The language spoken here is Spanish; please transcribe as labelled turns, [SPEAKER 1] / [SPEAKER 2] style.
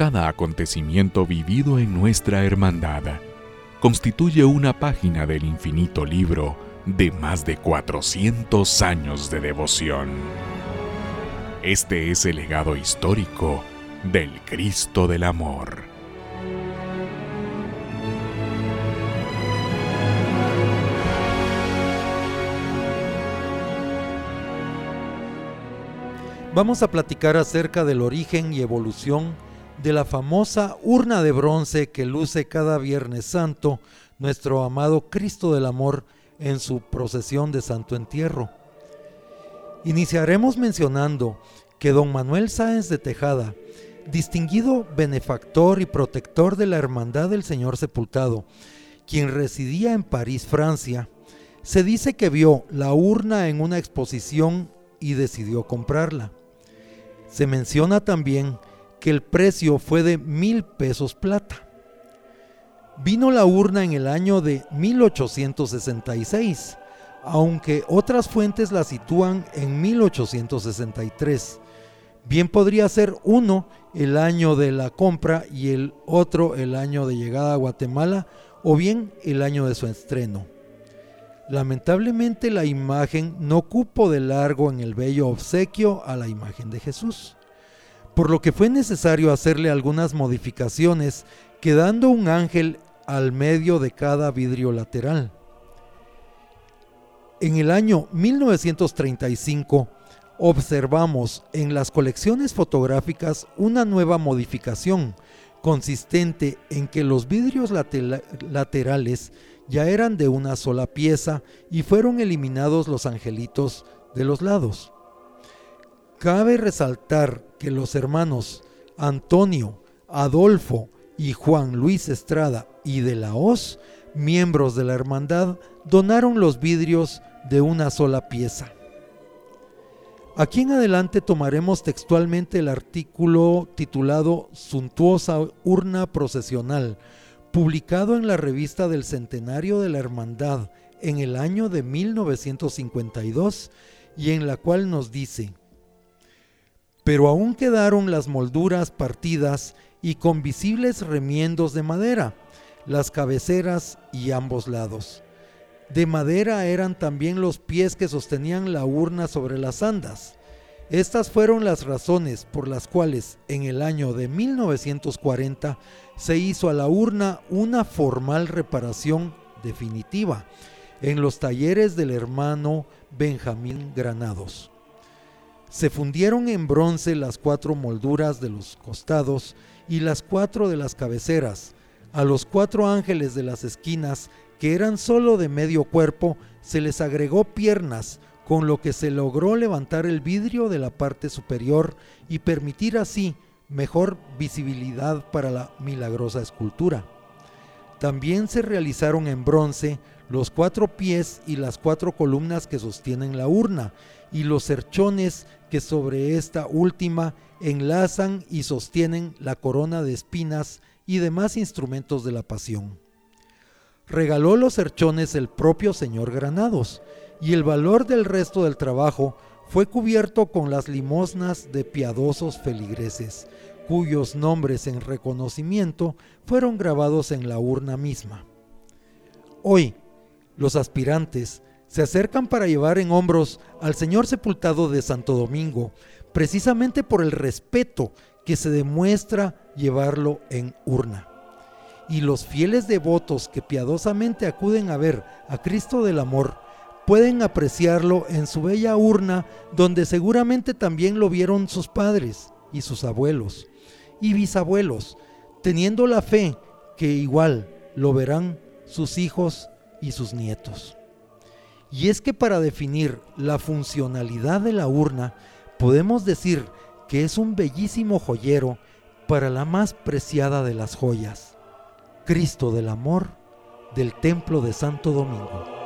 [SPEAKER 1] cada acontecimiento vivido en nuestra hermandad constituye una página del infinito libro de más de 400 años de devoción. Este es el legado histórico del Cristo del Amor.
[SPEAKER 2] Vamos a platicar acerca del origen y evolución de la famosa urna de bronce que luce cada Viernes Santo nuestro amado Cristo del Amor en su procesión de Santo Entierro. Iniciaremos mencionando que don Manuel Sáenz de Tejada, distinguido benefactor y protector de la Hermandad del Señor Sepultado, quien residía en París, Francia, se dice que vio la urna en una exposición y decidió comprarla. Se menciona también que el precio fue de mil pesos plata. Vino la urna en el año de 1866, aunque otras fuentes la sitúan en 1863. Bien podría ser uno el año de la compra y el otro el año de llegada a Guatemala o bien el año de su estreno. Lamentablemente la imagen no cupo de largo en el bello obsequio a la imagen de Jesús, por lo que fue necesario hacerle algunas modificaciones, quedando un ángel al medio de cada vidrio lateral. En el año 1935 observamos en las colecciones fotográficas una nueva modificación consistente en que los vidrios laterales ya eran de una sola pieza y fueron eliminados los angelitos de los lados. Cabe resaltar que los hermanos Antonio, Adolfo y Juan Luis Estrada y de la Hoz, miembros de la hermandad, donaron los vidrios de una sola pieza. Aquí en adelante tomaremos textualmente el artículo titulado Suntuosa urna procesional, publicado en la revista del Centenario de la Hermandad en el año de 1952 y en la cual nos dice, pero aún quedaron las molduras partidas y con visibles remiendos de madera, las cabeceras y ambos lados. De madera eran también los pies que sostenían la urna sobre las andas. Estas fueron las razones por las cuales en el año de 1940 se hizo a la urna una formal reparación definitiva en los talleres del hermano Benjamín Granados. Se fundieron en bronce las cuatro molduras de los costados y las cuatro de las cabeceras. A los cuatro ángeles de las esquinas, que eran solo de medio cuerpo, se les agregó piernas con lo que se logró levantar el vidrio de la parte superior y permitir así mejor visibilidad para la milagrosa escultura. También se realizaron en bronce los cuatro pies y las cuatro columnas que sostienen la urna y los cerchones que sobre esta última enlazan y sostienen la corona de espinas y demás instrumentos de la pasión. Regaló los cerchones el propio señor Granados, y el valor del resto del trabajo fue cubierto con las limosnas de piadosos feligreses, cuyos nombres en reconocimiento fueron grabados en la urna misma. Hoy, los aspirantes se acercan para llevar en hombros al Señor sepultado de Santo Domingo, precisamente por el respeto que se demuestra llevarlo en urna. Y los fieles devotos que piadosamente acuden a ver a Cristo del Amor, pueden apreciarlo en su bella urna donde seguramente también lo vieron sus padres y sus abuelos y bisabuelos, teniendo la fe que igual lo verán sus hijos y sus nietos. Y es que para definir la funcionalidad de la urna, podemos decir que es un bellísimo joyero para la más preciada de las joyas, Cristo del Amor del Templo de Santo Domingo.